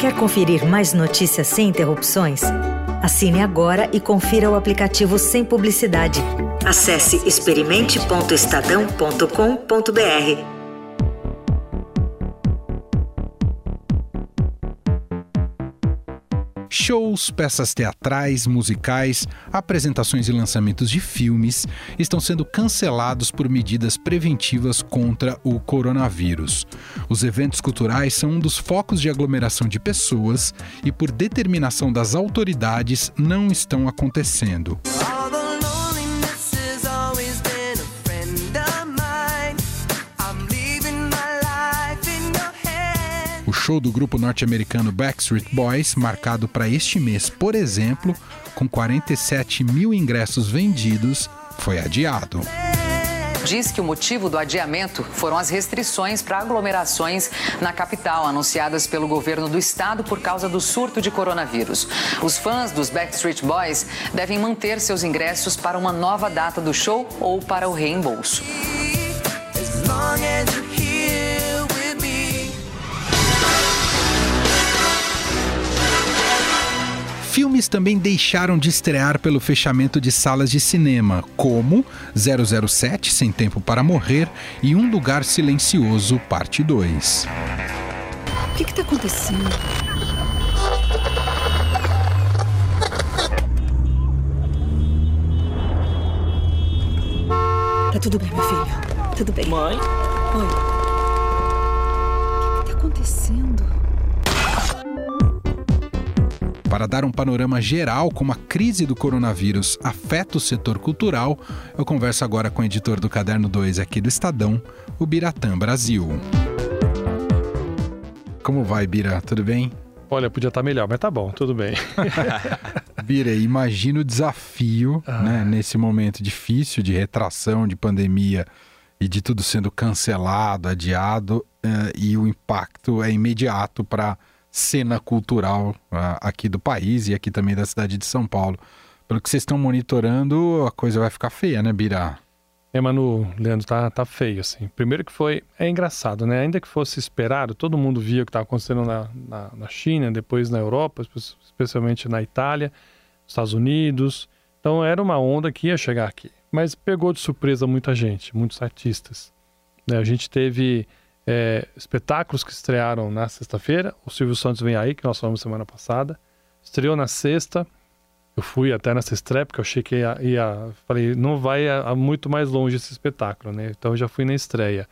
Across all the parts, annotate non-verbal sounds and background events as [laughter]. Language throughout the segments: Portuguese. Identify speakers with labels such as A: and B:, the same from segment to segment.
A: Quer conferir mais notícias sem interrupções? Assine agora e confira o aplicativo sem publicidade. Acesse experimente.estadão.com.br.
B: Shows, peças teatrais, musicais, apresentações e lançamentos de filmes estão sendo cancelados por medidas preventivas contra o coronavírus. Os eventos culturais são um dos focos de aglomeração de pessoas e, por determinação das autoridades, não estão acontecendo. Show do grupo norte-americano Backstreet Boys, marcado para este mês, por exemplo, com 47 mil ingressos vendidos, foi adiado
C: diz que o motivo do adiamento foram as restrições para aglomerações na capital, anunciadas pelo governo do estado por causa do surto de coronavírus. Os fãs dos Backstreet Boys devem manter seus ingressos para uma nova data do show ou para o reembolso.
B: Filmes também deixaram de estrear pelo fechamento de salas de cinema, como 007 Sem Tempo para Morrer e Um Lugar Silencioso, Parte 2.
D: O que está acontecendo? Tá tudo bem, meu filho. Tudo bem.
E: Mãe?
D: Oi. O que está acontecendo?
B: Para dar um panorama geral como a crise do coronavírus afeta o setor cultural, eu converso agora com o editor do Caderno 2 aqui do Estadão, o Biratã Brasil. Como vai, Bira? Tudo bem?
F: Olha, podia estar melhor, mas tá bom, tudo bem. [laughs]
B: Bira, imagina o desafio ah. né, nesse momento difícil de retração, de pandemia e de tudo sendo cancelado, adiado, uh, e o impacto é imediato para cena cultural uh, aqui do país e aqui também da cidade de São Paulo. Pelo que vocês estão monitorando, a coisa vai ficar feia, né, Bira?
F: É, Manu, Leandro, tá, tá feio, assim. Primeiro que foi, é engraçado, né? Ainda que fosse esperado, todo mundo via o que estava acontecendo na, na, na, China, depois na Europa, especialmente na Itália, Estados Unidos. Então era uma onda que ia chegar aqui. Mas pegou de surpresa muita gente, muitos artistas. Né? A gente teve é, espetáculos que estrearam na sexta-feira. O Silvio Santos vem aí, que nós falamos semana passada. Estreou na sexta. Eu fui até nessa estreia, porque eu achei que ia. ia falei, não vai a, a muito mais longe esse espetáculo, né? Então eu já fui na estreia.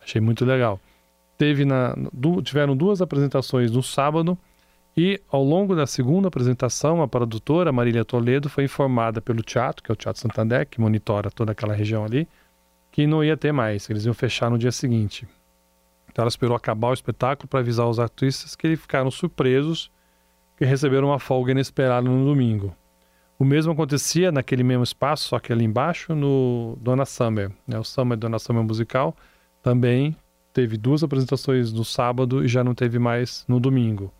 F: Achei muito legal. Teve na, du, tiveram duas apresentações no sábado. E ao longo da segunda apresentação, a produtora Marília Toledo foi informada pelo teatro, que é o Teatro Santander, que monitora toda aquela região ali, que não ia ter mais, eles iam fechar no dia seguinte. Então ela esperou acabar o espetáculo para avisar os artistas que ficaram surpresos que receberam uma folga inesperada no domingo. O mesmo acontecia naquele mesmo espaço, só que ali embaixo, no Dona Summer. Né? O Summer Dona Summer Musical também teve duas apresentações no sábado e já não teve mais no domingo.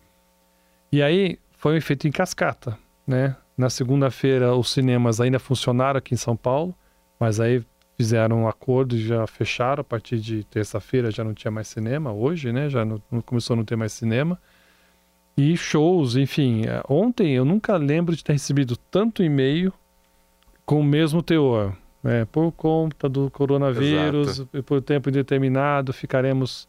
F: E aí foi feito em cascata. Né? Na segunda-feira os cinemas ainda funcionaram aqui em São Paulo, mas aí fizeram um acordo e já fecharam. A partir de terça-feira já não tinha mais cinema, hoje, né? Já não, começou a não ter mais cinema. E shows, enfim. É, ontem eu nunca lembro de ter recebido tanto e-mail com o mesmo teor. Né? Por conta do coronavírus, Exato. e por tempo indeterminado, ficaremos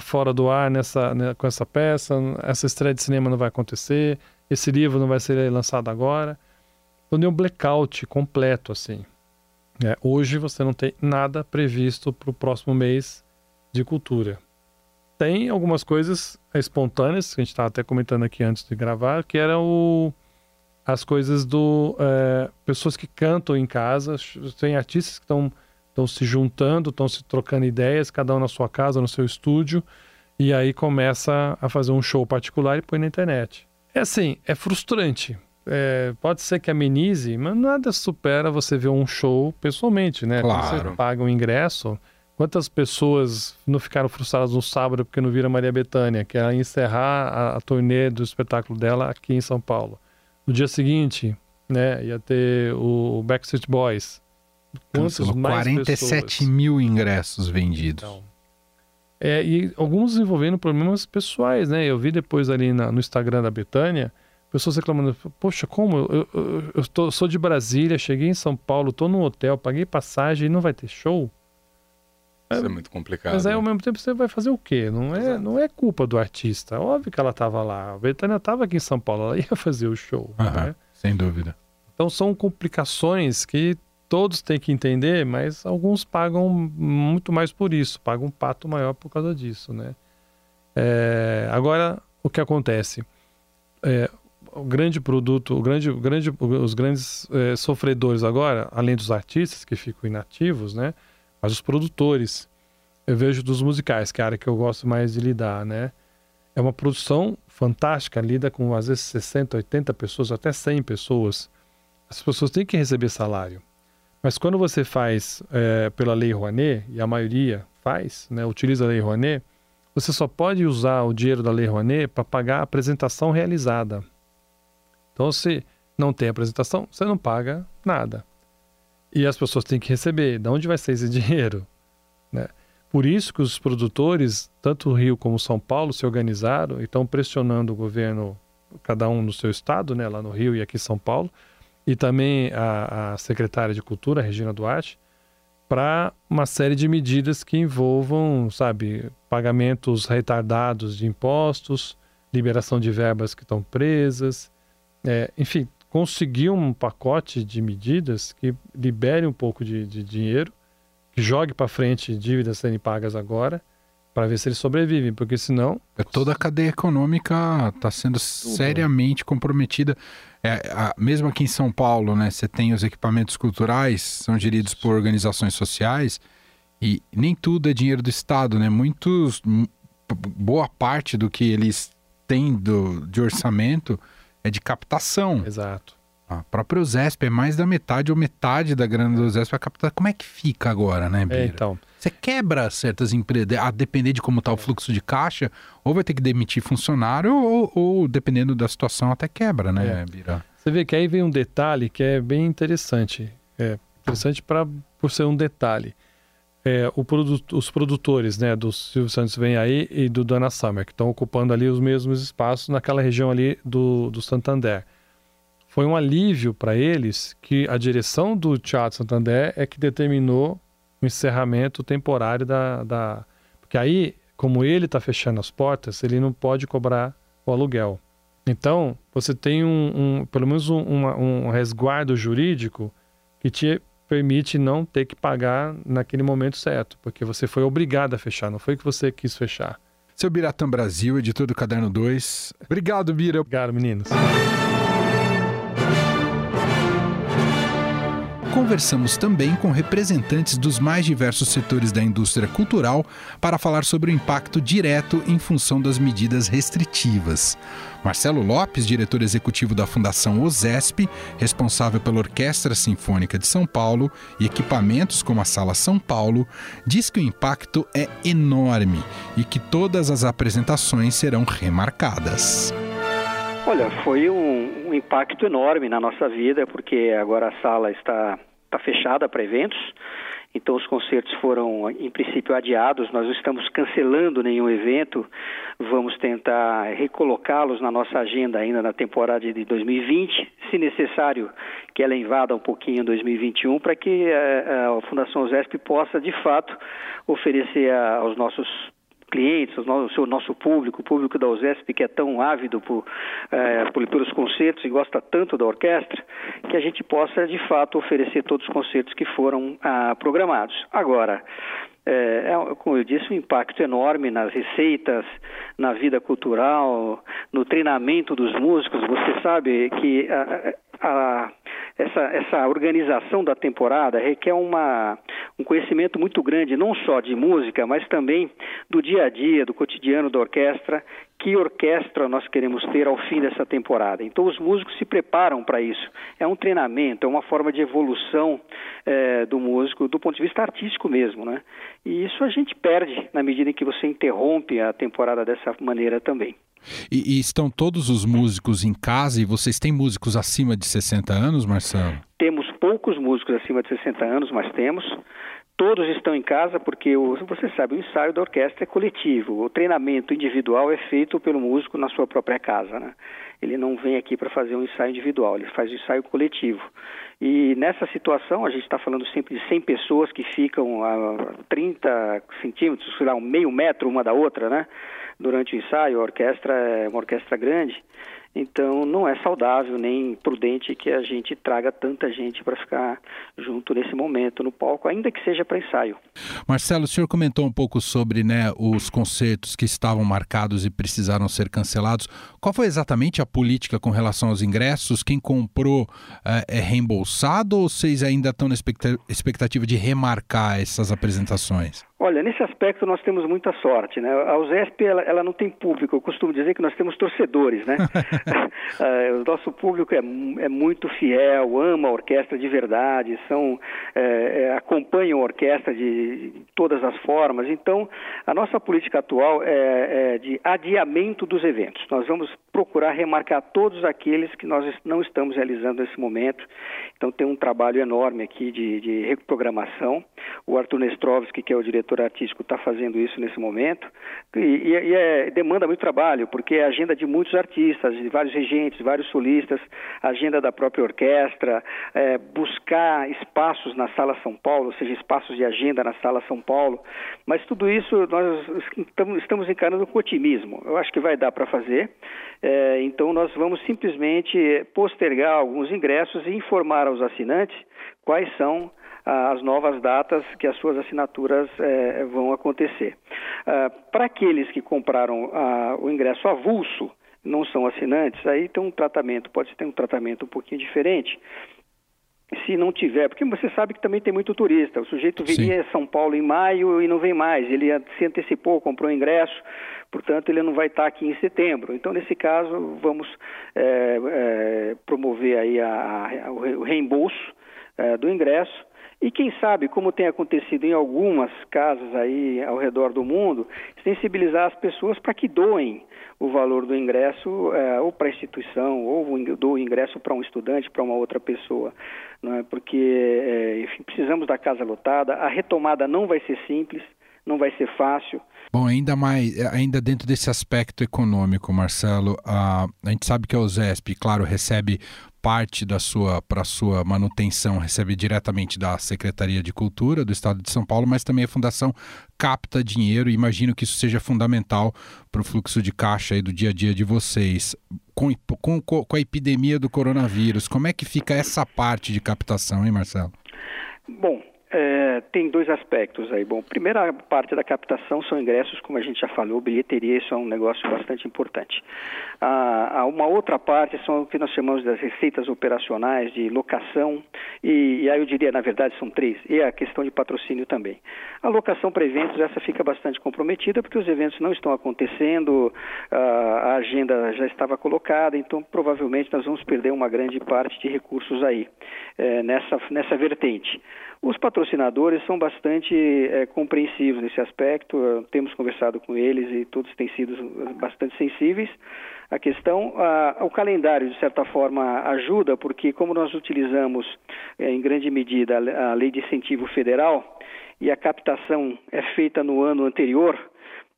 F: fora do ar nessa, né, com essa peça. Essa estreia de cinema não vai acontecer. Esse livro não vai ser lançado agora. Então deu um blackout completo, assim. É, hoje você não tem nada previsto para o próximo mês de cultura. Tem algumas coisas espontâneas, que a gente estava até comentando aqui antes de gravar, que eram as coisas do. É, pessoas que cantam em casa, tem artistas que estão se juntando, estão se trocando ideias, cada um na sua casa, no seu estúdio, e aí começa a fazer um show particular e põe na internet. É assim, é frustrante, é, pode ser que amenize, mas nada supera você ver um show pessoalmente, né?
B: Claro.
F: Quando você paga um ingresso, quantas pessoas não ficaram frustradas no sábado porque não viram Maria Bethânia, que ia encerrar a, a turnê do espetáculo dela aqui em São Paulo. No dia seguinte, né, ia ter o Backstreet Boys.
B: Quantos mais 47 pessoas? mil ingressos vendidos. Então,
F: É, e alguns envolvendo problemas pessoais, né? Eu vi depois ali na, no Instagram da Betânia, pessoas reclamando, poxa, como? Eu, eu, eu tô, sou de Brasília, cheguei em São Paulo, tô no hotel, paguei passagem e não vai ter show?
B: Isso é, é muito complicado.
F: Mas aí, ao
B: né?
F: mesmo tempo, você vai fazer o quê? Não é, não é culpa do artista. Óbvio que ela estava lá. A Betânia estava aqui em São Paulo, ela [laughs] ia fazer o show. né?
B: Sem dúvida.
F: Então, são complicações que todos têm que entender, mas alguns pagam muito mais por isso, pagam um pato maior por causa disso, né? É, agora, o que acontece? É, o grande produto, o grande, o grande, os grandes é, sofredores agora, além dos artistas que ficam inativos, né? Mas os produtores, eu vejo dos musicais, que é a área que eu gosto mais de lidar, né? É uma produção fantástica, lida com às vezes 60, 80 pessoas, até 100 pessoas. As pessoas têm que receber salário. Mas quando você faz é, pela Lei Rouanet, e a maioria faz, né, utiliza a Lei Rouanet, você só pode usar o dinheiro da Lei Rouanet para pagar a apresentação realizada. Então, se não tem apresentação, você não paga nada. E as pessoas têm que receber. De onde vai ser esse [laughs] dinheiro? Né? Por isso que os produtores, tanto o Rio como São Paulo, se organizaram e estão pressionando o governo, cada um no seu estado, né, lá no Rio e aqui em São Paulo, e também a, a secretária de Cultura, Regina Duarte, para uma série de medidas que envolvam, sabe, pagamentos retardados de impostos, liberação de verbas que estão presas, é, enfim, conseguir um pacote de medidas que libere um pouco de, de dinheiro, que jogue para frente dívidas serem pagas agora, para ver se eles sobrevivem, porque senão.
B: É, toda a cadeia econômica está sendo seriamente comprometida. É, a, mesmo aqui em São Paulo, né, você tem os equipamentos culturais, são geridos por organizações sociais, e nem tudo é dinheiro do Estado, né? Muitos, boa parte do que eles têm do, de orçamento é de captação.
F: Exato.
B: A própria USESP é mais da metade ou metade da grana do USESP a captar. Como é que fica agora, né, Bira?
F: É, então.
B: Você quebra certas empresas, a depender de como está o fluxo de caixa, ou vai ter que demitir funcionário, ou, ou dependendo da situação, até quebra, né, é. Bira?
F: Você vê que aí vem um detalhe que é bem interessante. É interessante pra, por ser um detalhe. É, os produtores né, do Silvio Santos vem aí e do Dana Summer, que estão ocupando ali os mesmos espaços naquela região ali do, do Santander. Foi um alívio para eles que a direção do Teatro Santander é que determinou o encerramento temporário da. da... Porque aí, como ele está fechando as portas, ele não pode cobrar o aluguel. Então, você tem um, um pelo menos um, um, resguardo jurídico que te permite não ter que pagar naquele momento certo, porque você foi obrigado a fechar, não foi que você quis fechar.
B: Seu Biratã Brasil, editor do Caderno 2. Obrigado, Bira.
F: Obrigado, meninos.
B: Conversamos também com representantes dos mais diversos setores da indústria cultural para falar sobre o impacto direto em função das medidas restritivas. Marcelo Lopes, diretor executivo da Fundação OSESP, responsável pela Orquestra Sinfônica de São Paulo e equipamentos como a Sala São Paulo, diz que o impacto é enorme e que todas as apresentações serão remarcadas.
E: Olha, foi um, um impacto enorme na nossa vida, porque agora a sala está, está fechada para eventos. Então, os concertos foram, em princípio, adiados. Nós não estamos cancelando nenhum evento. Vamos tentar recolocá-los na nossa agenda ainda na temporada de 2020, se necessário que ela invada um pouquinho em 2021, para que a, eh, eh, a Fundação ZESP possa, de fato, oferecer a, aos nossos clientes, o nosso público, o público da USESP que é tão ávido por, é, por, pelos concertos e gosta tanto da orquestra, que a gente possa de fato oferecer todos os concertos que foram ah, programados. Agora, é, é, como eu disse, um impacto enorme nas receitas, na vida cultural, no treinamento dos músicos. Você sabe que a, a, essa, essa organização da temporada requer uma, um conhecimento muito grande, não só de música, mas também do dia a dia, do cotidiano da orquestra, que orquestra nós queremos ter ao fim dessa temporada. Então, os músicos se preparam para isso. É um treinamento, é uma forma de evolução é, do músico, do ponto de vista artístico mesmo, né? E isso a gente perde na medida em que você interrompe a temporada dessa maneira também.
B: E, e, estão todos os músicos em casa e vocês têm músicos acima de 60 anos, Marcelo?
E: Temos poucos músicos acima de 60 anos, mas temos. Todos estão em casa porque o, você sabe, o ensaio da orquestra é coletivo. O treinamento individual é feito pelo músico na sua própria casa, né? Ele não vem aqui para fazer um ensaio individual, ele faz um ensaio coletivo. E nessa situação, a gente está falando sempre de 100 pessoas que ficam a 30 centímetros, sei lá, um meio metro uma da outra, né? Durante o ensaio, a orquestra é uma orquestra grande. Então, não é saudável nem prudente que a gente traga tanta gente para ficar junto nesse momento no palco, ainda que seja para ensaio.
B: Marcelo, o senhor comentou um pouco sobre né, os concertos que estavam marcados e precisaram ser cancelados. Qual foi exatamente a política com relação aos ingressos? Quem comprou é, é reembolsado ou vocês ainda estão na expectativa de remarcar essas apresentações?
E: Olha, nesse aspecto nós temos muita sorte, né? A USESP, ela, ela não tem público, eu costumo dizer que nós temos torcedores, né? [laughs] uh, [laughs] o nosso público é, é, muito fiel, ama a orquestra de verdade, são, é, é, acompanham a orquestra de, de, todas as formas, então a nossa política atual é, é de adiamento dos eventos. Nós vamos procurar remarcar todos aqueles que nós não estamos realizando nesse momento, então tem um trabalho enorme aqui de, de reprogramação, o Arthur Nestrovski, que é o diretor artístico está fazendo isso nesse momento e, e é, demanda muito trabalho porque é a agenda de muitos artistas, de vários regentes, vários solistas, agenda da própria orquestra, é, buscar espaços na Sala São Paulo, ou seja, espaços de agenda na Sala São Paulo, mas tudo isso nós estamos encarando com otimismo. Eu acho que vai dar para fazer. É, então nós vamos simplesmente postergar alguns ingressos e informar aos assinantes quais são as novas datas que as suas assinaturas é, vão acontecer. Uh, Para aqueles que compraram o ingresso avulso, não são assinantes, aí tem um tratamento, pode ter um tratamento um pouquinho diferente. Se não tiver, porque você sabe que também tem muito turista. O sujeito viria a São Paulo em maio e não vem mais. Ele se antecipou, comprou ingresso, portanto ele não vai estar aqui em setembro. Então, nesse caso, vamos é, é, promover aí a, a, o reembolso é, do ingresso e quem sabe, como tem acontecido em algumas casas aí ao redor do mundo, sensibilizar as pessoas para que doem o valor do ingresso é, ou para a instituição, ou do ingresso para um estudante, para uma outra pessoa. Não é? Porque, é, enfim, precisamos da casa lotada, a retomada não vai ser simples, não vai ser fácil.
B: Bom, ainda mais, ainda dentro desse aspecto econômico, Marcelo, a, a gente sabe que a USESP, claro, recebe parte da sua para sua manutenção recebe diretamente da Secretaria de Cultura do Estado de São Paulo, mas também a fundação capta dinheiro e imagino que isso seja fundamental para o fluxo de caixa aí do dia a dia de vocês. Com, com, com a epidemia do coronavírus, como é que fica essa parte de captação, hein, Marcelo?
E: Bom, é, tem dois aspectos aí. Bom, primeira parte da captação são ingressos, como a gente já falou, bilheteria, isso é um negócio bastante importante. Ah, uma outra parte são o que nós chamamos das receitas operacionais de locação, e, e, aí eu diria, na verdade, são três, e a questão de patrocínio também. A locação para eventos, essa fica bastante comprometida, porque os eventos não estão acontecendo, a agenda já estava colocada, então provavelmente nós vamos perder uma grande parte de recursos aí, é, nessa, nessa vertente. Os patrocinadores são bastante é, compreensivos nesse aspecto, temos conversado com eles e todos têm sido bastante sensíveis à questão. o calendário, de certa forma, ajuda, porque como nós utilizamos é, em grande medida a lei de incentivo federal e a captação é feita no ano anterior,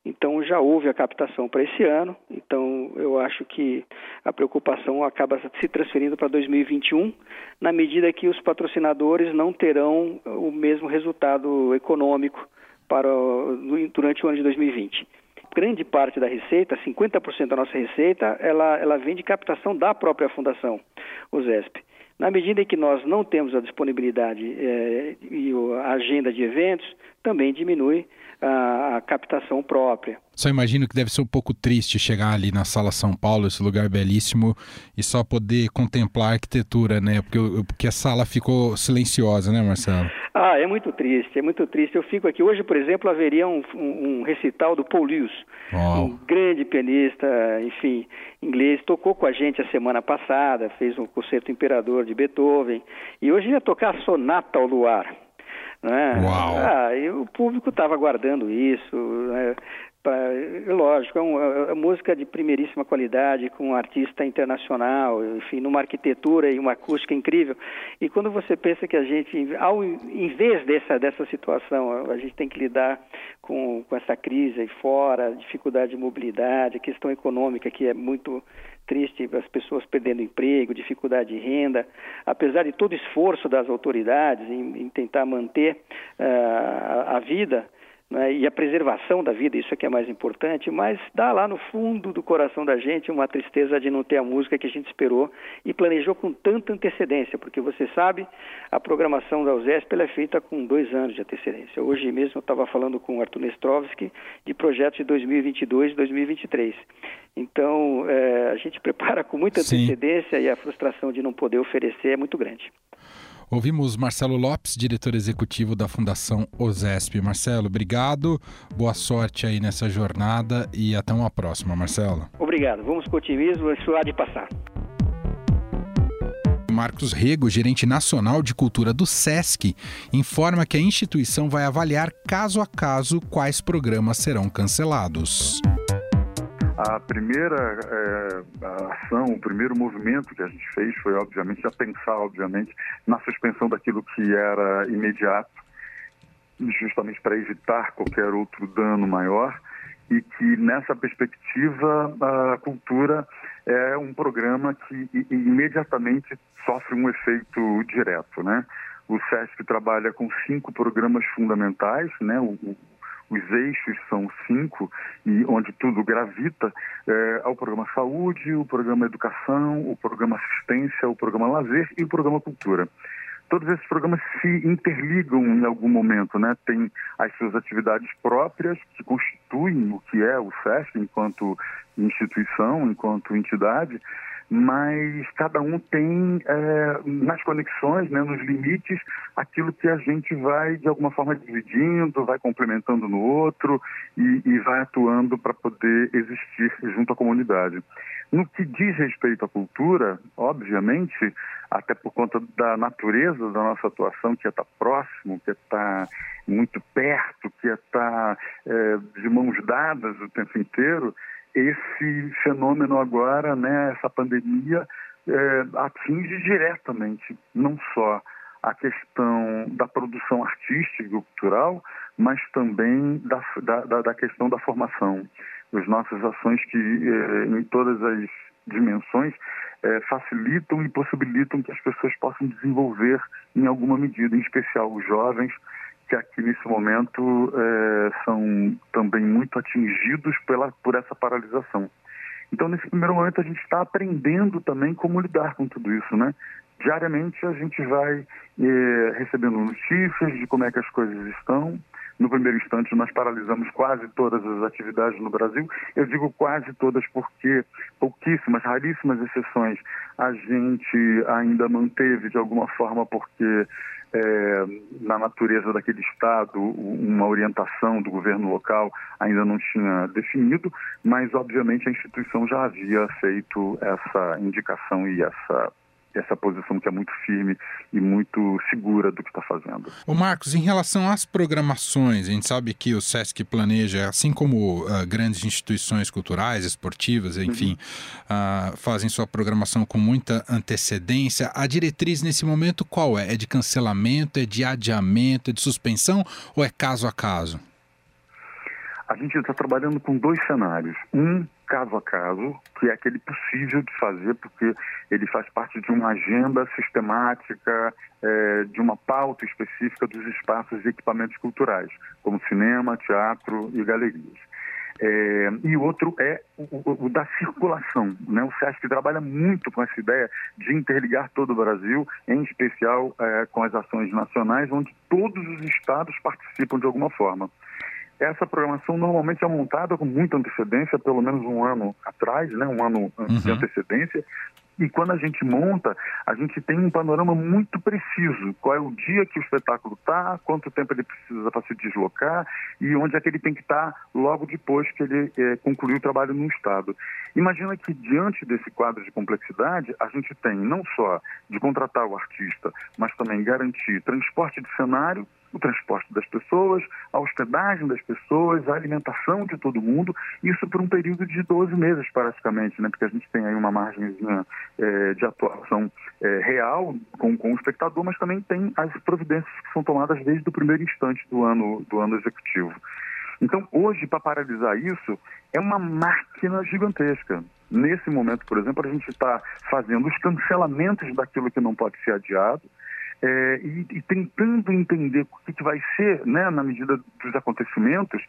E: então já houve a captação para esse ano, então eu acho que a preocupação acaba se transferindo para 2021, na medida que os patrocinadores não terão o mesmo resultado econômico para durante o ano de 2020. Grande parte da receita, 50% da nossa receita, ela, ela vem de captação da própria fundação, o ZESP. Na medida em que nós não temos a disponibilidade eh, e a agenda de eventos, também diminui a, a, captação própria.
B: Só imagino que deve ser um pouco triste chegar ali na Sala São Paulo, esse lugar belíssimo, e só poder contemplar a arquitetura, né? Porque, porque a sala ficou silenciosa, né, Marcelo?
E: Ah, é muito triste, é muito triste. Eu fico aqui. Hoje, por exemplo, haveria um, um, um recital do Paul Lewis, um grande pianista, enfim, inglês. Tocou com a gente a semana passada, fez um concerto Imperador de Beethoven. E hoje ia tocar a Sonata ao Luar. Né?
B: Uau.
E: Ah, e o público estava aguardando isso. Né? Pra, lógico, é, um, é, é, música de primeiríssima qualidade, com um artista internacional, enfim, numa arquitetura e uma acústica incrível. E quando você pensa que a gente, ao, em vez dessa, dessa situação, a gente tem que lidar com, com essa crise aí fora, dificuldade de mobilidade, questão econômica que é muito triste, as pessoas perdendo emprego, dificuldade de renda, apesar de todo esforço das autoridades em, em tentar manter uh, a vida, né, e a preservação da vida, isso é que é mais importante, mas dá lá no fundo do coração da gente uma tristeza de não ter a música que a gente esperou e planejou com tanta antecedência, porque você sabe, a programação da USESP é feita com dois anos de antecedência. Hoje mesmo eu estava falando com o Arthur Nestrovski de projetos de 2022 e 2023. Então, é, a gente [laughs] prepara com muita antecedência Sim. e a frustração de não poder oferecer é muito grande.
B: Ouvimos Marcelo Lopes, diretor executivo da Fundação OSESP. Marcelo, obrigado, boa sorte aí nessa jornada e até uma próxima, Marcelo.
E: Obrigado, vamos com otimismo, isso há de passar.
B: Marcos Rego, gerente nacional de cultura do SESC, informa que a instituição vai avaliar caso a caso quais programas serão cancelados.
G: A primeira é, a ação, o primeiro movimento que a gente fez foi, obviamente, a pensar, obviamente, na suspensão daquilo que era imediato, justamente para evitar qualquer outro dano maior e que nessa perspectiva a cultura é um programa que imediatamente sofre um efeito direto, né? O SESC trabalha com cinco programas fundamentais, né? O, os eixos são cinco, e onde tudo gravita, é, ao programa Saúde, o programa Educação, o programa Assistência, o programa Lazer e o programa Cultura. Todos esses programas se interligam em algum momento, né? Tem as suas atividades próprias, que constituem o que é o SESC enquanto instituição, enquanto entidade, mas cada um tem é, nas conexões, né, nos limites, aquilo que a gente vai de alguma forma dividindo, vai complementando no outro e, e vai atuando para poder existir junto à comunidade. No que diz respeito à cultura, obviamente, até por conta da natureza da nossa atuação, que é estar próximo, que é estar muito perto, que é estar é, de mãos dadas o tempo inteiro, esse fenômeno agora, né, essa pandemia, é, atinge diretamente não só a questão da produção artística e cultural, mas também da, da, da questão da formação. As nossas ações que, é, em todas as dimensões, é, facilitam e possibilitam que as pessoas possam desenvolver em alguma medida, em especial os jovens, que aqui nesse momento é, são também muito atingidos pela, por essa paralisação. Então, nesse primeiro momento, a gente está aprendendo também como lidar com tudo isso, né? Diariamente a gente vai é, recebendo notícias de como é que as coisas estão. No primeiro instante, nós paralisamos quase todas as atividades no Brasil. Eu digo quase todas porque pouquíssimas, raríssimas exceções a gente ainda manteve de alguma forma, porque é, na natureza daquele Estado, uma orientação do governo local ainda não tinha definido, mas obviamente a instituição já havia feito essa indicação e essa essa posição que é muito firme e muito segura do que está fazendo.
B: O Marcos, em relação às programações, a gente sabe que o SESC planeja, assim como uh, grandes instituições culturais, esportivas, enfim, uhum. uh, fazem sua programação com muita antecedência. A diretriz nesse momento qual é? É de cancelamento, é de adiamento, é de suspensão ou é caso a caso?
G: A gente está trabalhando com dois cenários. Um caso a caso, que é aquele possível de fazer, porque ele faz parte de uma agenda sistemática, é, de uma pauta específica dos espaços e equipamentos culturais, como cinema, teatro e galerias. É, e outro é o, o, da circulação. Né? O SESC trabalha muito com essa ideia de interligar todo o Brasil, em especial é, com as ações nacionais, onde todos os estados participam de alguma forma. Essa programação normalmente é montada com muita antecedência, pelo menos um ano atrás, né, um ano uhum. de antecedência. E quando a gente monta, a gente tem um panorama muito preciso. Qual é o dia que o espetáculo está, quanto tempo ele precisa para se deslocar e onde é que ele tem que estar tá logo depois que ele é, concluir o trabalho no Estado. Imagina que diante desse quadro de complexidade, a gente tem não só de contratar o artista, mas também garantir transporte de cenário, o transporte das pessoas, a hospedagem das pessoas, a alimentação de todo mundo, isso por um período de 12 meses praticamente, né? porque a gente tem aí uma margem é, de atuação é, real com, com o espectador, mas também tem as providências que são tomadas desde o primeiro instante do ano, do ano executivo. Então, hoje, para paralisar isso, é uma máquina gigantesca. Nesse momento, por exemplo, a gente está fazendo os cancelamentos daquilo que não pode ser adiado, é, e, e, tentando entender o que, que vai ser, né, na medida dos acontecimentos,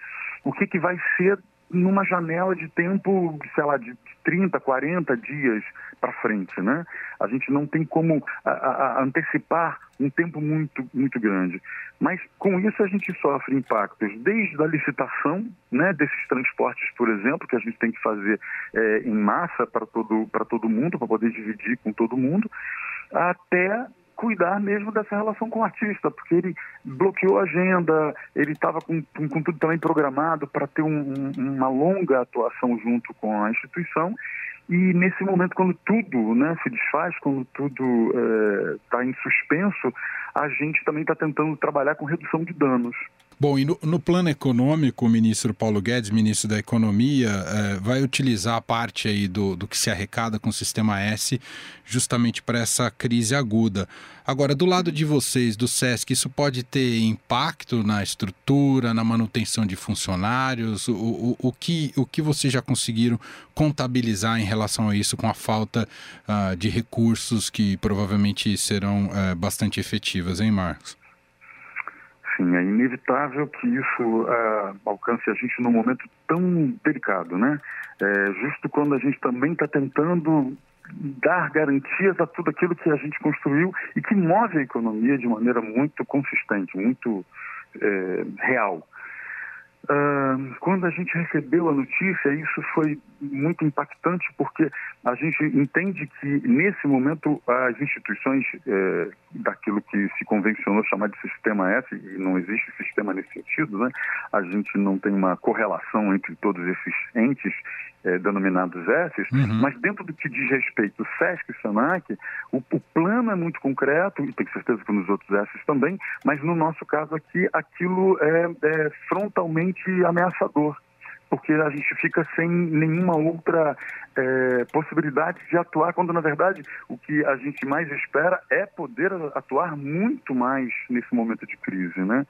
G: o que, que vai ser numa janela de tempo, sei lá, de 30, 40 dias para frente, né? A gente não tem como a, a, antecipar um tempo muito, muito grande. Mas com isso a gente sofre impactos desde a licitação, né, desses transportes, por exemplo, que a gente tem que fazer é, em massa para todo, todo mundo, para poder dividir com todo mundo, até cuidar mesmo dessa relação com o artista, porque ele bloqueou a agenda, ele estava com, com, tudo também programado para ter um, uma longa atuação junto com a instituição. E nesse momento, quando tudo né, se desfaz, quando tudo está é, em suspenso, a gente também está tentando trabalhar com redução de danos.
B: Bom, e no, no, plano econômico, o ministro Paulo Guedes, ministro da Economia, eh, vai utilizar a parte aí do, do que se arrecada com o Sistema S justamente para essa crise aguda. Agora, do lado de vocês, do SESC, isso pode ter impacto na estrutura, na manutenção de funcionários? O, o, o, que, o que vocês já conseguiram contabilizar em relação a isso com a falta uh, de recursos que provavelmente serão uh, bastante efetivas, hein, Marcos?
G: Sim, é inevitável que isso uh, alcance a gente num momento tão delicado, né? É, justo quando a gente também está tentando dar garantias a tudo aquilo que a gente construiu e que move a economia de maneira muito consistente, muito é, real. Uh, quando a gente recebeu a notícia, isso foi muito impactante porque a gente entende que nesse momento as instituições é, daquilo que se convencionou chamar de sistema S, e não existe sistema nesse sentido, né? a gente não tem uma correlação entre todos esses entes é, denominados S, uhum. mas dentro do que diz respeito ao SESC e SENAC, o, o, plano é muito concreto, e tenho certeza que nos outros S também, mas no nosso caso aqui, aquilo é, é frontalmente ameaçador porque a gente fica sem nenhuma outra é, possibilidade de atuar, quando na verdade o que a gente mais espera é poder atuar muito mais nesse momento de crise, né?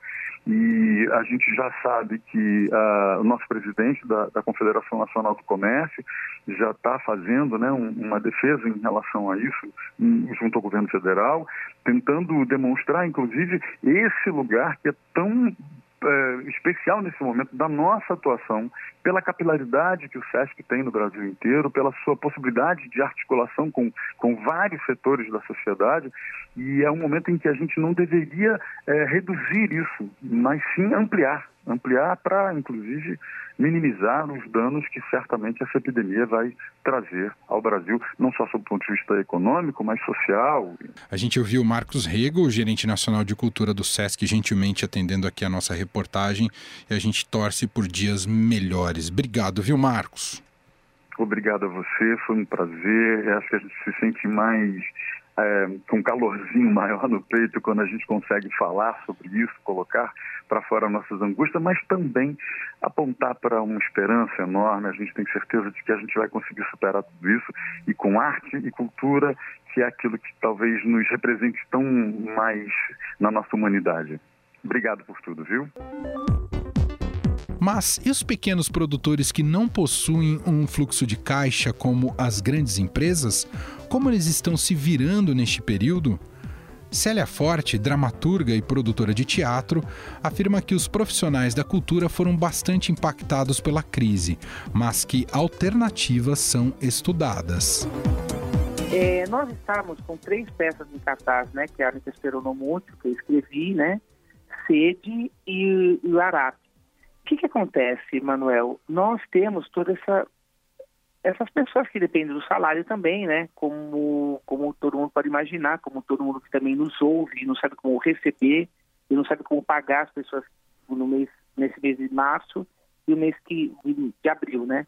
G: E a gente já sabe que uh, o nosso presidente da, da, Confederação Nacional do Comércio já está fazendo né, um, uma defesa em relação a isso, em, junto ao governo federal, tentando demonstrar, inclusive, esse lugar que é tão é, especial nesse momento da nossa atuação, pela capilaridade que o SESC tem no Brasil inteiro, pela sua possibilidade de articulação com, com vários setores da sociedade, e é um momento em que a gente não deveria é, reduzir isso, mas sim ampliar ampliar para, inclusive, minimizar os danos que certamente essa epidemia vai trazer ao Brasil, não só sob o ponto de vista econômico, mas social.
B: A gente ouviu o Marcos Rego, gerente nacional de cultura do SESC, gentilmente atendendo aqui a nossa reportagem, e a gente torce por dias melhores. Obrigado, viu, Marcos?
G: Obrigado a você, foi um prazer. Acho que a gente se sente mais é, com um calorzinho [laughs] maior no peito quando a gente consegue falar sobre isso, colocar para fora nossas angústias, mas também apontar para uma esperança enorme. A gente tem certeza de que a gente vai conseguir superar tudo isso e com arte e cultura, que é aquilo que talvez nos represente tão mais na nossa humanidade. Obrigado por tudo, viu?
B: Mas e os pequenos produtores que não possuem um fluxo de caixa como as grandes empresas? Como eles estão se virando neste período? Célia Forte, dramaturga e produtora de teatro, afirma que os profissionais da cultura foram bastante impactados pela crise, mas que alternativas são estudadas.
H: É, nós estamos com três peças em cartaz, né, que a Muito, que eu escrevi, né, Sede e, e que, que acontece, Manuel? Nós temos toda essa essas pessoas que dependem do salário também, né? Como, como todo mundo pode imaginar, como todo mundo que também nos ouve, não sabe como receber, e não sabe como pagar as pessoas no mês, nesse mês de março e o mês que, de, de abril, né?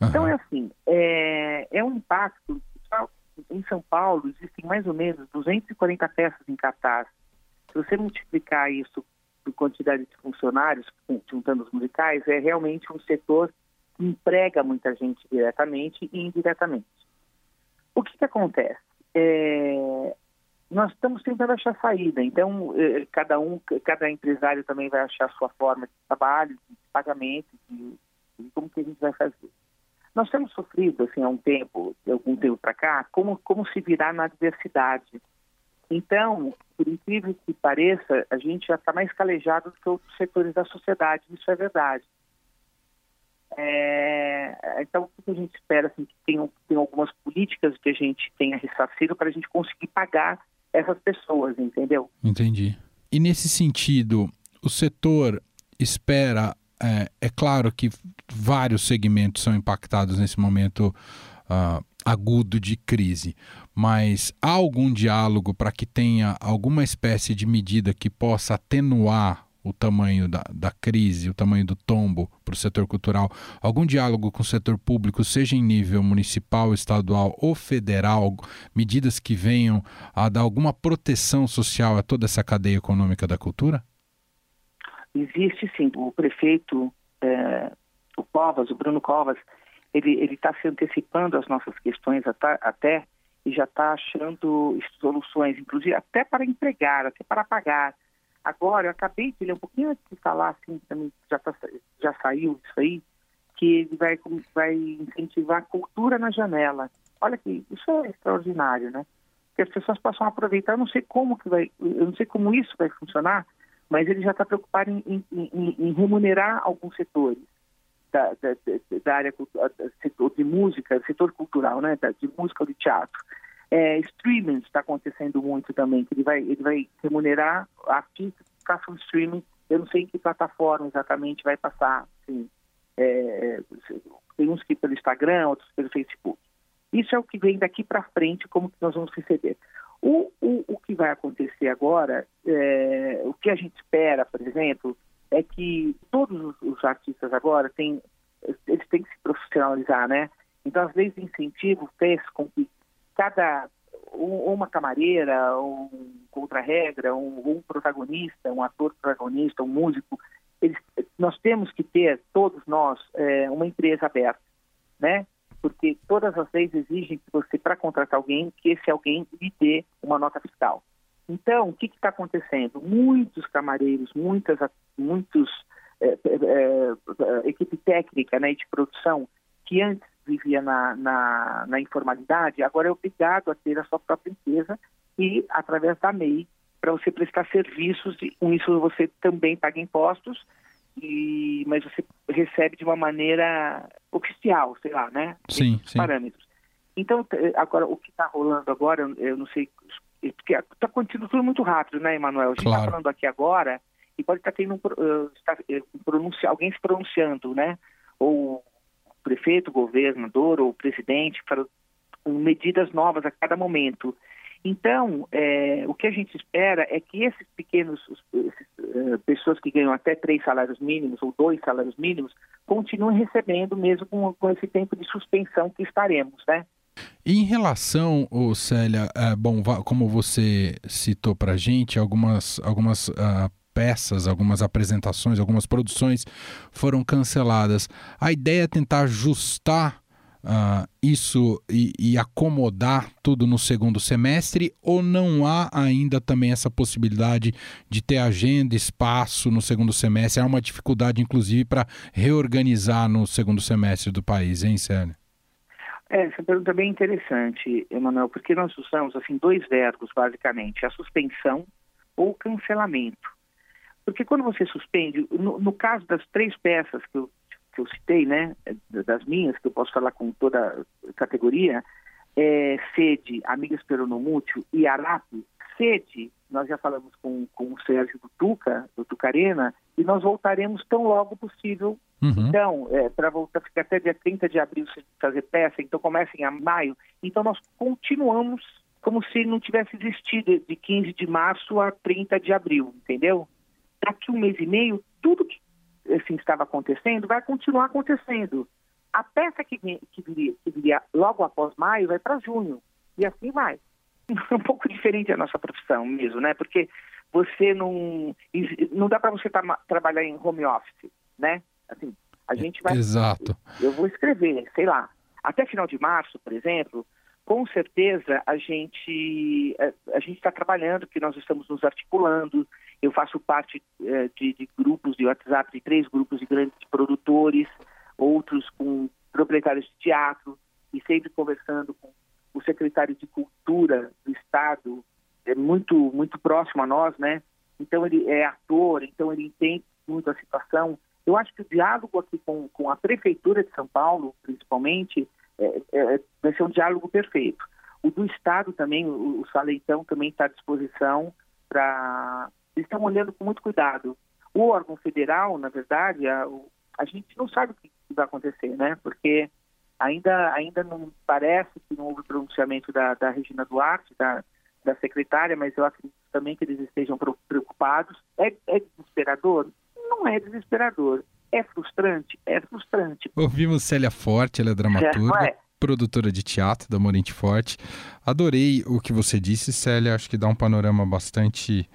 H: Uhum. Então é assim, é, é um impacto. Em São Paulo existem mais ou menos 240 peças em cartaz se você multiplicar isso por quantidade de funcionários, juntando os musicais, é realmente um setor que emprega muita gente diretamente e indiretamente. O que, que acontece? É, nós estamos tentando achar saída, então é, cada um, cada empresário também vai achar a sua forma de trabalho, de pagamento, de, de como que a gente vai fazer. Nós temos sofrido, assim, há um tempo, de algum tempo para cá, como, como se virar na diversidade. Então, por incrível que pareça, a gente já está mais calejado do que outros setores da sociedade, isso é verdade. É, então, o que a gente espera? Assim, que tenham, tenham algumas políticas que a gente tenha ressarcido para a gente conseguir pagar essas pessoas, entendeu?
B: Entendi. E nesse sentido, o setor espera é, é claro que vários segmentos são impactados nesse momento uh, agudo de crise, mas há algum diálogo para que tenha alguma espécie de medida que possa atenuar o tamanho da, da crise, o tamanho do tombo para o setor cultural, algum diálogo com o setor público, seja em nível municipal, estadual ou federal, medidas que venham a dar alguma proteção social a toda essa cadeia econômica da cultura?
H: Existe sim. O prefeito, é, o Covas, o Bruno Covas, ele está se antecipando às nossas questões até, até e já está achando soluções, inclusive até para empregar, até para pagar. Agora, eu acabei de ler um pouquinho antes de falar, assim, já, tá, já saiu isso aí, que ele vai, vai incentivar a cultura na janela. Olha que isso é extraordinário, né? Que as pessoas possam aproveitar. Eu não sei como que vai, eu não sei como isso vai funcionar, mas ele já está preocupado em, em, em, em, remunerar alguns setores da, da, da área setor de música, setor cultural, né, de música ou de teatro. É, streaming está acontecendo muito também, que ele vai, ele vai remunerar artistas que façam streaming. Eu não sei em que plataforma exatamente vai passar. Assim, é, tem uns que pelo Instagram, outros pelo Facebook. Isso é o que vem daqui para frente, como que nós vamos receber. O, o, o que vai acontecer agora, é, o que a gente espera, por exemplo, é que todos os artistas agora têm, eles têm que se profissionalizar, né? Então, as leis de incentivo fez com que cada uma camareira, um contra-regra, um, um, protagonista, um ator protagonista, um músico, eles, nós temos que ter, todos nós, é, uma empresa aberta, né? porque todas as leis exigem que você, para contratar alguém, que esse alguém lhe dê uma nota fiscal. Então, o que está acontecendo? Muitos camareiros, muitas, muitos é, é, é, equipe técnica né, de produção que antes vivia na, na, na, informalidade, agora é obrigado a ter a sua própria empresa e, através da MEI, para você prestar serviços, e com isso você também paga impostos e, mas você recebe de uma maneira oficial, sei lá, né?
B: Sim, sim.
H: Parâmetros. Então, agora, o que está rolando agora, eu não sei, porque está acontecendo tudo muito rápido, né, Emanuel? A gente está claro. falando aqui agora pode estar tendo um, está, uh, alguém se pronunciando, né? Ou prefeito, governador ou presidente, para, medidas novas a cada momento. Então, é, o que a gente espera é que esses pequenos, esses, pessoas que ganham até três salários mínimos ou dois salários mínimos, continuem recebendo mesmo com, com esse tempo de suspensão que estaremos, né?
B: Em relação, oh, Célia, é, bom, como você citou para gente, algumas, algumas uh, peças, algumas apresentações, algumas produções foram canceladas. A ideia é tentar ajustar uh, isso e, e, acomodar tudo no segundo semestre ou não há ainda também essa possibilidade de ter agenda, espaço no segundo semestre? Há uma dificuldade, inclusive, para reorganizar no segundo semestre do país, hein, Célia?
H: É, essa pergunta é bem interessante, Emanuel, porque nós usamos assim dois verbos, basicamente, a suspensão ou cancelamento. Porque quando você suspende, no, no caso das três peças que eu que eu citei, né, das minhas, que eu posso falar com toda categoria, é Sede, Amigas Peronomútil e Arap. Sede, nós já falamos com, com o Sérgio do Tuca, do Tucarena, e nós voltaremos tão logo possível. Uhum. Então, é, para voltar, ficar até dia 30 de abril sem fazer peça, então começa em maio. Então nós continuamos como se não tivesse existido de 15 de março a 30 de abril, entendeu? Daqui um mês e meio, tudo que assim estava acontecendo, vai continuar acontecendo. A peça que, que, viria, que viria logo após maio vai para junho. E assim vai. [laughs] um pouco diferente a nossa profissão mesmo, né? Porque você não não dá para você tra trabalhar em home office, né? Assim, a gente vai
B: Exato.
H: Eu vou escrever, sei lá, até final de março, por exemplo, com certeza a gente a, a gente está trabalhando, que nós estamos nos articulando. Eu faço parte é, de, de, grupos de WhatsApp, de três grupos de grandes produtores, outros com proprietários de teatro, e sempre conversando com o secretário de Cultura do Estado, é muito, muito próximo a nós, né? Então ele é ator, então ele entende muito a situação. Eu acho que o diálogo aqui com, com a Prefeitura de São Paulo, principalmente, é, é, vai ser um diálogo perfeito. O do Estado também, o, o Saleitão também está à disposição para... Estão olhando com muito cuidado. O órgão federal, na verdade, a, a gente não sabe o que vai acontecer, né? Porque ainda, ainda não parece que não houve pronunciamento da, da Regina Duarte, da, da secretária, mas eu acredito também que eles estejam preocupados. É, é desesperador? Não é desesperador. É frustrante? É frustrante.
B: Ouvimos Célia Forte, ela é dramaturga. É, produtora de teatro da Morente Forte. Adorei o que você disse, Célia. Acho que dá um panorama bastante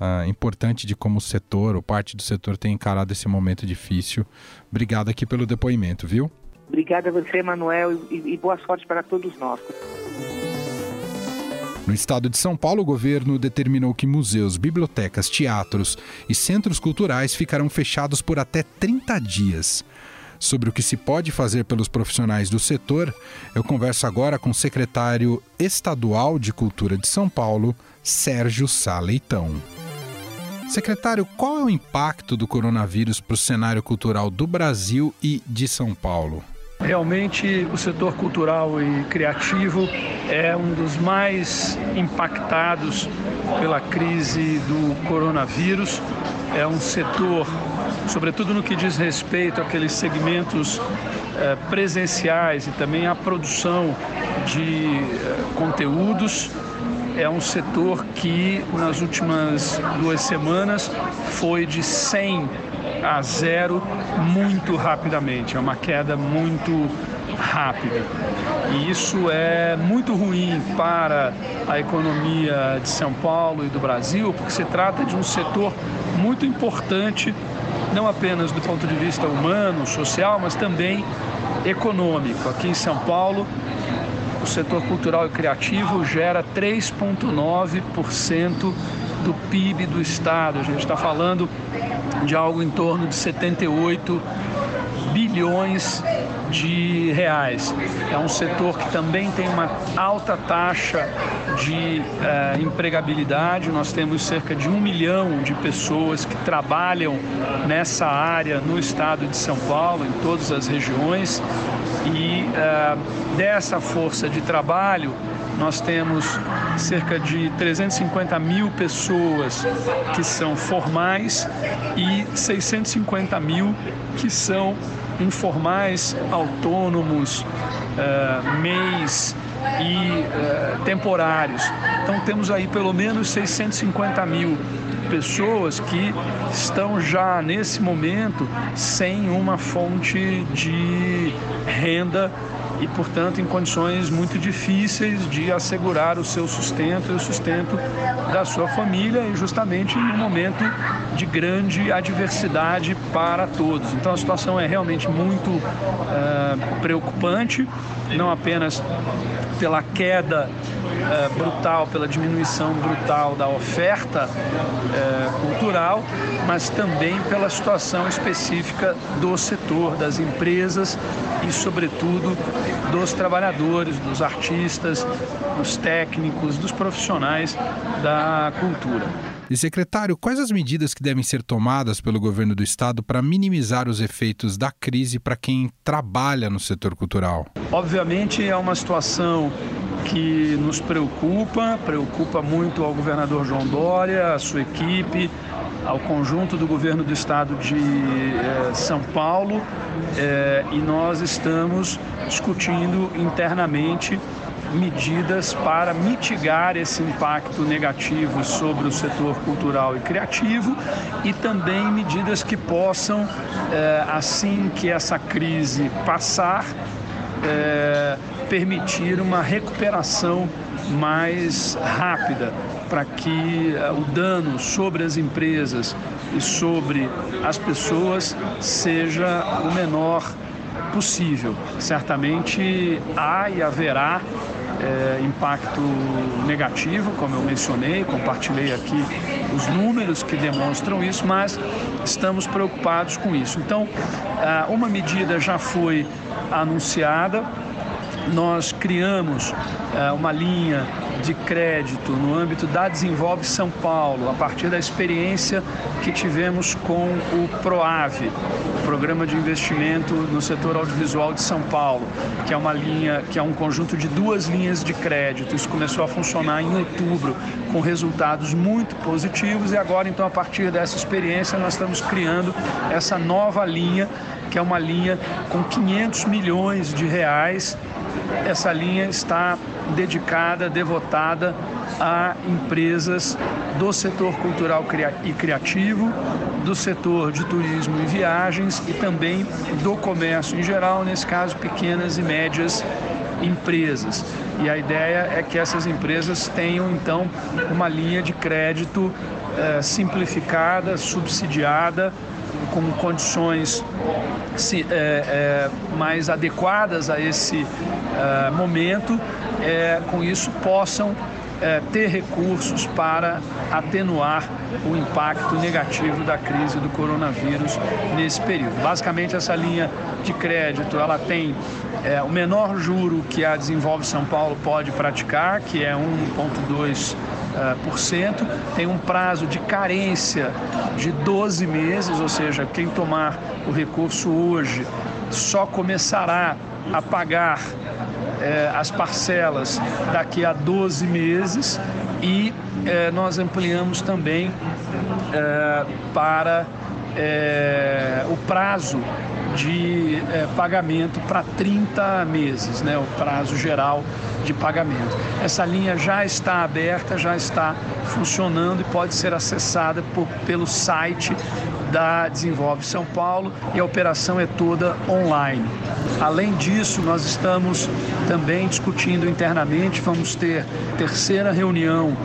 B: uh, importante de como o setor, ou parte do setor, tem encarado esse momento difícil. Obrigado aqui pelo depoimento, viu?
H: Obrigada a você, Manuel, e, e boa sorte para todos nós.
B: No estado de São Paulo, o governo determinou que museus, bibliotecas, teatros e centros culturais ficarão fechados por até 30 dias. Sobre o que se pode fazer pelos profissionais do setor, eu converso agora com o secretário estadual de Cultura de São Paulo, Sérgio Saleitão. Secretário, qual é o impacto do coronavírus para o cenário cultural do Brasil e de São Paulo?
I: Realmente, o setor cultural e criativo é um dos mais impactados pela crise do coronavírus. É um setor, sobretudo no que diz respeito àqueles segmentos eh, presenciais e também à produção de eh, conteúdos, é um setor que nas últimas duas semanas foi de 100 a zero muito rapidamente. É uma queda muito rápida. E isso é muito ruim para a economia de São Paulo e do Brasil, porque se trata de um setor muito importante, não apenas do ponto de vista humano, social, mas também econômico. Aqui em São Paulo, o setor cultural e criativo gera 3,9% do PIB do Estado. A gente está falando de algo em torno de 78 bilhões de reais. É um setor que também tem uma alta taxa de eh, empregabilidade. Nós temos cerca de um milhão de pessoas que trabalham nessa área no estado de São Paulo, em todas as regiões. E eh, dessa força de trabalho, nós temos cerca de 350 mil pessoas que são formais e 650 mil que são informais, autônomos, uh, e uh, temporários. Então temos aí pelo menos 650 mil pessoas que estão já nesse momento sem uma fonte de renda e, portanto, em condições muito difíceis de assegurar o seu sustento e o sustento da sua família, e justamente em um momento de grande adversidade para todos. Então, a situação é realmente muito uh, preocupante, não apenas pela queda uh, brutal, pela diminuição brutal da oferta uh, cultural, mas também pela situação específica do setor, das empresas e, sobretudo, dos trabalhadores, dos artistas, dos técnicos, dos profissionais da cultura.
B: E secretário, quais as medidas que devem ser tomadas pelo governo do estado para minimizar os efeitos da crise para quem trabalha no setor cultural?
I: Obviamente é uma situação que nos preocupa, preocupa muito ao governador João Dória, a sua equipe, ao conjunto do governo do estado de eh, São Paulo eh, e nós estamos discutindo internamente medidas para mitigar esse impacto negativo sobre o setor cultural e criativo e também medidas que possam, eh, assim que essa crise passar, permitir uma recuperação mais rápida para que uh, o dano sobre as empresas e sobre as pessoas seja o menor possível. Certamente há e haverá é, impacto negativo, como eu mencionei, compartilhei aqui os números que demonstram isso, mas estamos preocupados com isso. Então, ah, uma medida já foi anunciada, nós criamos é, uma linha de crédito no âmbito da Desenvolve São Paulo, a partir da experiência que tivemos com o PROAVE, o Programa de Investimento no Setor Audiovisual de São Paulo, que é uma linha, que é um conjunto de duas linhas de crédito. Isso começou a funcionar em outubro com resultados muito positivos e agora então a partir dessa experiência nós estamos criando essa nova linha, que é uma linha com 500 milhões de reais essa linha está dedicada, devotada a empresas do setor cultural e criativo, do setor de turismo e viagens e também do comércio em geral, nesse caso pequenas e médias empresas. E a ideia é que essas empresas tenham então uma linha de crédito eh, simplificada, subsidiada, com condições se, é, é, mais adequadas a esse é, momento, é, com isso possam é, ter recursos para atenuar o impacto negativo da crise do coronavírus nesse período. Basicamente, essa linha de crédito ela tem é, o menor juro que a Desenvolve São Paulo pode praticar, que é 1,2%. Cento, tem um prazo de carência de 12 meses, ou seja, quem tomar o recurso hoje só começará a pagar eh, as parcelas daqui a 12 meses e eh, nós ampliamos também eh, para o prazo de pagamento para 30 meses, né, o prazo geral de pagamento. Essa linha já está aberta, já está funcionando e pode ser acessada por, pelo site da Desenvolve São Paulo e a operação é toda online. Além disso, nós estamos também discutindo internamente, vamos ter terceira reunião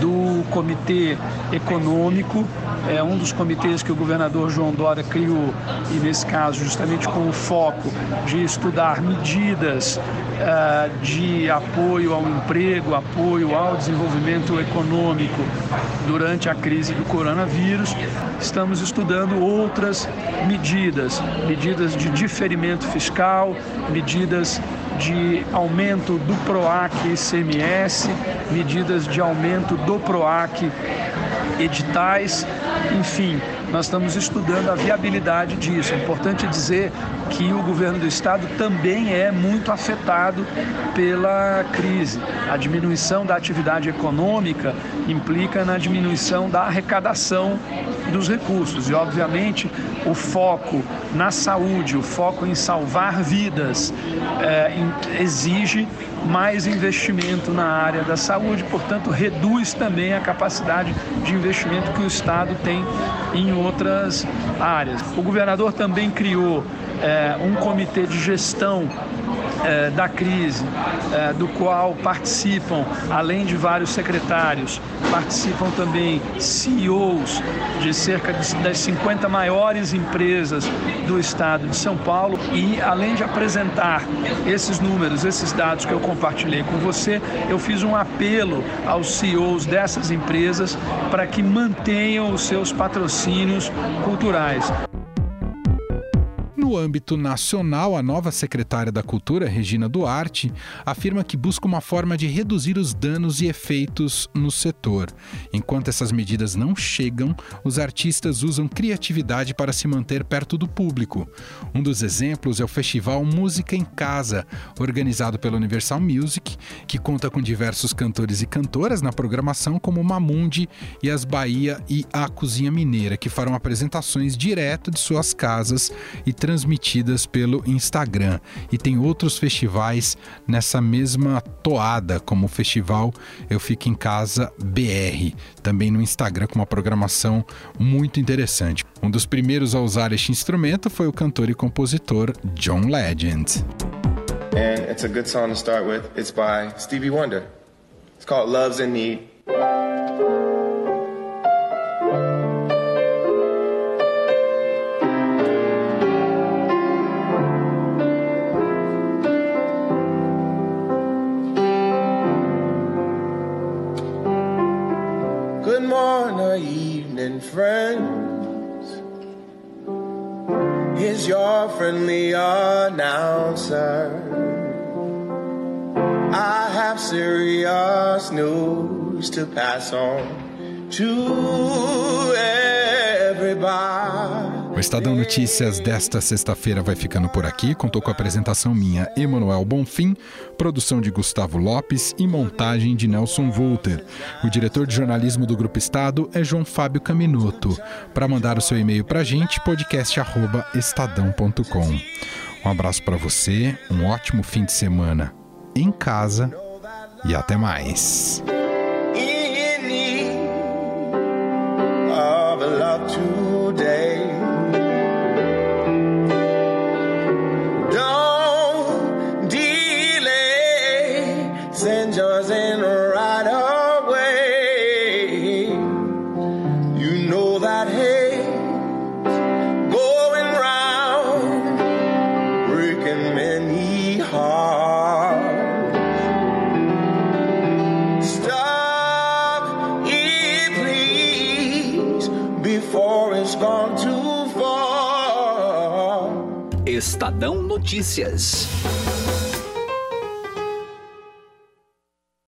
I: do Comitê Econômico, é um dos comitês que o governador João Dória criou, e nesse caso justamente com o foco de estudar medidas uh, de apoio ao emprego, apoio ao desenvolvimento econômico durante a crise do coronavírus. Estamos estudando outras medidas, medidas de diferimento fiscal, medidas de aumento do PROAC ICMS, medidas de aumento do PROAC editais, enfim, nós estamos estudando a viabilidade disso. É importante dizer que o governo do estado também é muito afetado pela crise. A diminuição da atividade econômica implica na diminuição da arrecadação dos recursos e, obviamente, o foco na saúde, o foco em salvar vidas, é, exige mais investimento na área da saúde, portanto, reduz também a capacidade de investimento que o Estado tem em outras áreas. O governador também criou é, um comitê de gestão é, da crise, é, do qual participam, além de vários secretários, participam também CEOs de cerca de, das 50 maiores empresas do estado de São Paulo. E além de apresentar esses números, esses dados que eu compartilhei com você, eu fiz um apelo aos CEOs dessas empresas para que mantenham os seus patrocínios culturais.
B: No âmbito nacional, a nova secretária da Cultura, Regina Duarte, afirma que busca uma forma de reduzir os danos e efeitos no setor. Enquanto essas medidas não chegam, os artistas usam criatividade para se manter perto do público. Um dos exemplos é o festival Música em Casa, organizado pela Universal Music, que conta com diversos cantores e cantoras na programação, como Mamundi e as Bahia e a Cozinha Mineira, que farão apresentações direto de suas casas e transmitidas pelo Instagram. E tem outros festivais nessa mesma toada, como o festival Eu Fico em Casa BR, também no Instagram com uma programação muito interessante. Um dos primeiros a usar este instrumento foi o cantor e compositor John Legend. And it's a good song to start with. It's by Stevie Wonder. It's called Love's in Need.
J: And friends. is your friendly announcer. I have serious news to pass on to everybody.
B: O Estadão Notícias desta sexta-feira vai ficando por aqui. Contou com a apresentação minha, Emanuel Bonfim, produção de Gustavo Lopes e montagem de Nelson Volter. O diretor de jornalismo do Grupo Estado é João Fábio Caminuto. Para mandar o seu e-mail para a gente, podcast@estadão.com. Um abraço para você, um ótimo fim de semana em casa e até mais.
K: Notícias.